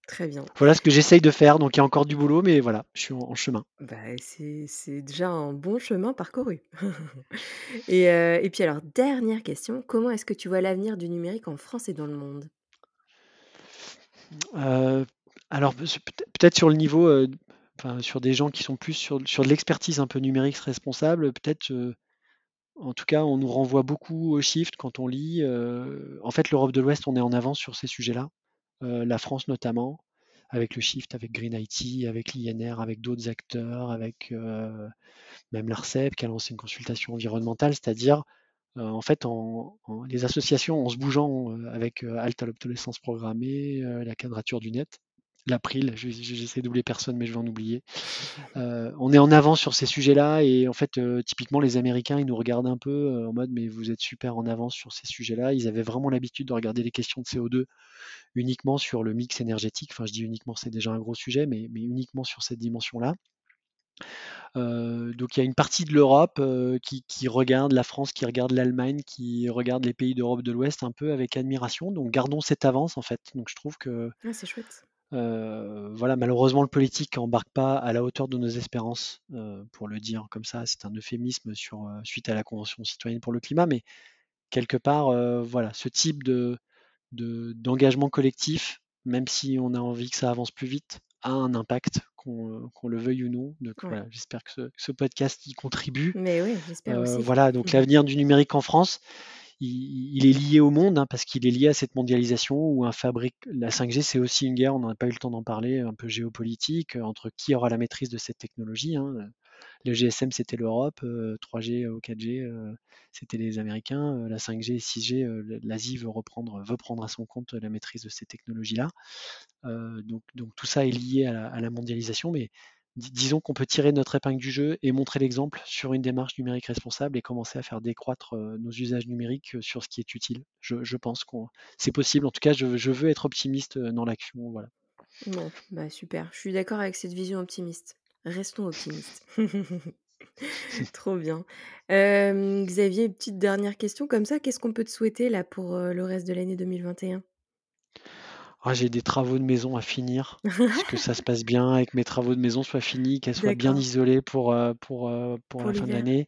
Très bien. Voilà ce que j'essaye de faire. Donc il y a encore du boulot, mais voilà, je suis en, en chemin. Bah, c'est déjà un bon chemin parcouru. Et heu et puis alors dernière question, comment est-ce que tu vois l'avenir du numérique en France et dans le monde? Euh, alors peut- peut-être sur le niveau, euh, enfin, sur des gens qui sont plus sur, sur de l'expertise un peu numérique responsable, peut-être, euh, en tout cas, on nous renvoie beaucoup au shift quand on lit. euh, en fait, l'Europe de l'Ouest, on est en avance sur ces sujets-là, euh, la France notamment, avec le Shift, avec Green IT, avec l'INR, avec d'autres acteurs, avec même l'ARCEP qui a lancé une consultation environnementale, c'est-à-dire en fait, les associations, en se bougeant avec Alt à l'obsolescence programmée, la quadrature du net, l'April, j'essaie d'oublier personne, mais je vais en oublier. on est en avance sur ces sujets-là et en fait, typiquement, les Américains, ils nous regardent un peu en mode, mais vous êtes super en avance sur ces sujets-là. Ils avaient vraiment l'habitude de regarder les questions de CO2 uniquement sur le mix énergétique. Enfin, je dis uniquement, c'est déjà un gros sujet, mais, uniquement sur cette dimension-là. donc il y a une partie de l'Europe qui, qui, regarde la France, qui regarde l'Allemagne, qui regarde les pays d'Europe de l'Ouest un peu avec admiration. Donc gardons cette avance en fait. Donc je trouve que ah, c'est chouette. Euh, voilà, malheureusement, le politique embarque pas à la hauteur de nos espérances, euh, pour le dire comme ça. C'est un euphémisme sur, euh, suite à la Convention citoyenne pour le climat, mais quelque part, voilà, ce type de, d'engagement collectif, même si on a envie que ça avance plus vite, a un impact, qu'on, le veuille ou non. Donc voilà, j'espère que ce, podcast y contribue. Mais oui, j'espère aussi. Voilà, donc l'avenir du numérique en France, il, est lié au monde hein, parce qu'il est lié à cette mondialisation où un fabrique, la 5G c'est aussi une guerre, on n'a pas eu le temps d'en parler, un peu géopolitique, euh, entre qui aura la maîtrise de cette technologie. Hein. Le GSM c'était l'Europe, 3G ou 4G c'était les Américains, la 5G et 6G, l'Asie veut reprendre, prendre à son compte la maîtrise de ces technologies-là. donc, donc, tout ça est lié à la mondialisation, mais disons qu'on peut tirer notre épingle du jeu et montrer l'exemple sur une démarche numérique responsable et commencer à faire décroître euh, nos usages numériques euh, sur ce qui est utile. Je, pense que c'est possible. En tout cas, je, veux être optimiste euh, dans l'action. Voilà. Bon, bah super. Je suis d'accord avec cette vision optimiste. Restons optimistes. Trop bien. Xavier, petite dernière question comme ça. Qu'est-ce qu'on peut te souhaiter là pour le reste de l'année 2021 ah, j'ai des travaux de maison à finir. que ça se passe bien et que mes travaux de maison soient finis, qu'elles soient bien isolées pour, euh, pour, euh, pour la fin de l'année?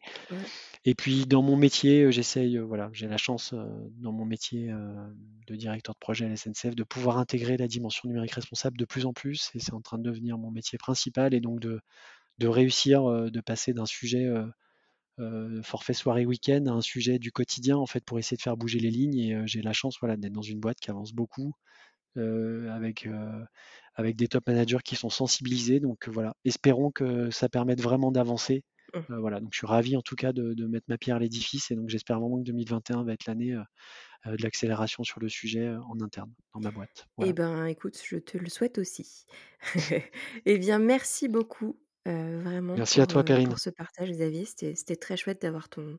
Et puis dans mon métier, euh, j'essaye, voilà, j'ai la chance dans mon métier de directeur de projet à la SNCF de pouvoir intégrer la dimension numérique responsable de plus en plus. Et c'est en train de devenir mon métier principal. Et donc de, de réussir de passer d'un sujet forfait soirée week-end à un sujet du quotidien en fait pour essayer de faire bouger les lignes. Et j'ai la chance voilà, d'être dans une boîte qui avance beaucoup avec, euh, avec des top managers qui sont sensibilisés. Donc voilà, espérons que ça permette vraiment d'avancer. Mmh. Euh, voilà, donc je suis ravi en tout cas de, mettre ma pierre à l'édifice et donc j'espère vraiment que 2021 va être l'année de l'accélération sur le sujet en interne dans ma boîte. Eh ben, écoute, je te le souhaite aussi. eh bien, merci beaucoup, vraiment. Merci à toi, Perrine. Pour ce partage, Xavier. C'était très chouette d'avoir ton,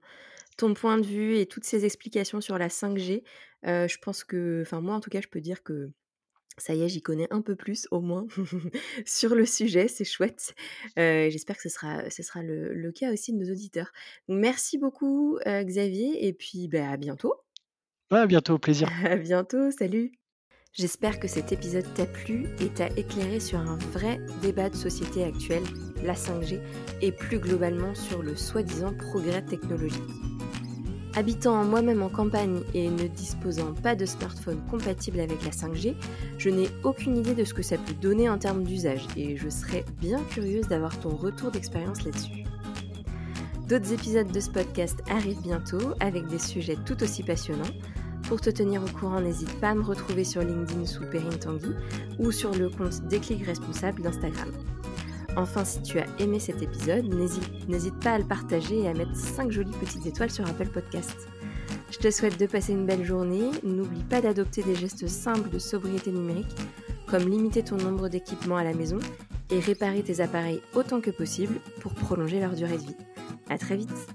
ton point de vue et toutes ces explications sur la 5G. je pense que, enfin, moi, en tout cas, je peux dire que ça y est, j'y connais un peu plus au moins sur le sujet, c'est chouette. J'espère que ce sera, ce sera le, cas aussi de nos auditeurs. merci beaucoup Xavier et puis bah, à bientôt. à bientôt, au plaisir. À bientôt, salut. J'espère que cet épisode t'a plu et t'a éclairé sur un vrai débat de société actuelle, la 5G, et plus globalement sur le soi-disant progrès technologique. Habitant moi-même en campagne et ne disposant pas de smartphone compatible avec la 5G, je n'ai aucune idée de ce que ça peut donner en termes d'usage et je serais bien curieuse d'avoir ton retour d'expérience là-dessus. D'autres épisodes de ce podcast arrivent bientôt avec des sujets tout aussi passionnants. Pour te tenir au courant, n'hésite pas à me retrouver sur LinkedIn sous Perrine Tanguy ou sur le compte Déclic Responsable d'Instagram. Enfin, si tu as aimé cet épisode, n'hésite pas à le partager et à mettre 5 jolies petites étoiles sur Apple Podcast. Je te souhaite de passer une belle journée. N'oublie pas d'adopter des gestes simples de sobriété numérique, comme limiter ton nombre d'équipements à la maison et réparer tes appareils autant que possible pour prolonger leur durée de vie. À très vite!